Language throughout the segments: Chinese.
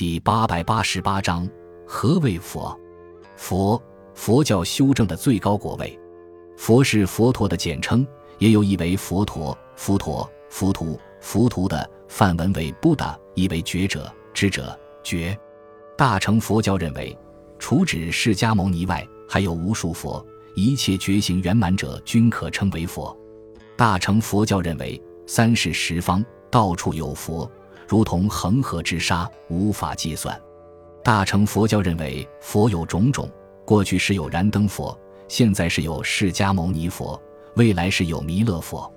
第八百八十八章：何为佛？佛，佛教修正的最高果位。佛是佛陀的简称，也有意为佛陀、佛陀、浮屠、浮屠的梵文为 Buddha，意为觉者、知者、觉。大乘佛教认为，除指释迦牟尼外，还有无数佛，一切觉醒圆满者均可称为佛。大乘佛教认为，三世十方到处有佛。如同恒河之沙，无法计算。大乘佛教认为，佛有种种，过去是有燃灯佛，现在是有释迦牟尼佛，未来是有弥勒佛。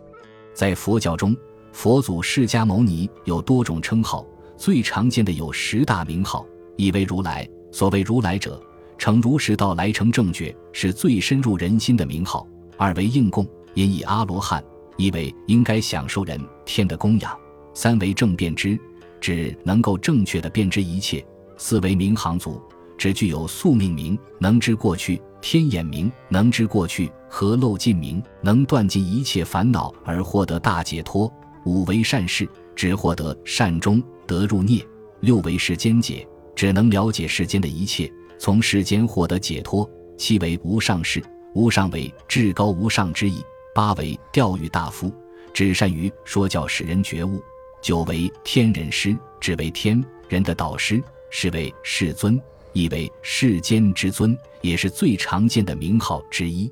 在佛教中，佛祖释迦牟尼有多种称号，最常见的有十大名号：一为如来，所谓如来者，成如实道来成正觉，是最深入人心的名号；二为应供，因以阿罗汉，意为应该享受人天的供养。三为正辨知，指能够正确的辨知一切；四为明行足，指具有宿命明，能知过去；天眼明，能知过去；和漏尽明，能断尽一切烦恼而获得大解脱。五为善事，指获得善终，得入涅。六为世间解，只能了解世间的一切，从世间获得解脱。七为无上士，无上为至高无上之意。八为钓鱼大夫，只善于说教使人觉悟。九为天人师，指为天人的导师；是为世尊，亦为世间之尊，也是最常见的名号之一。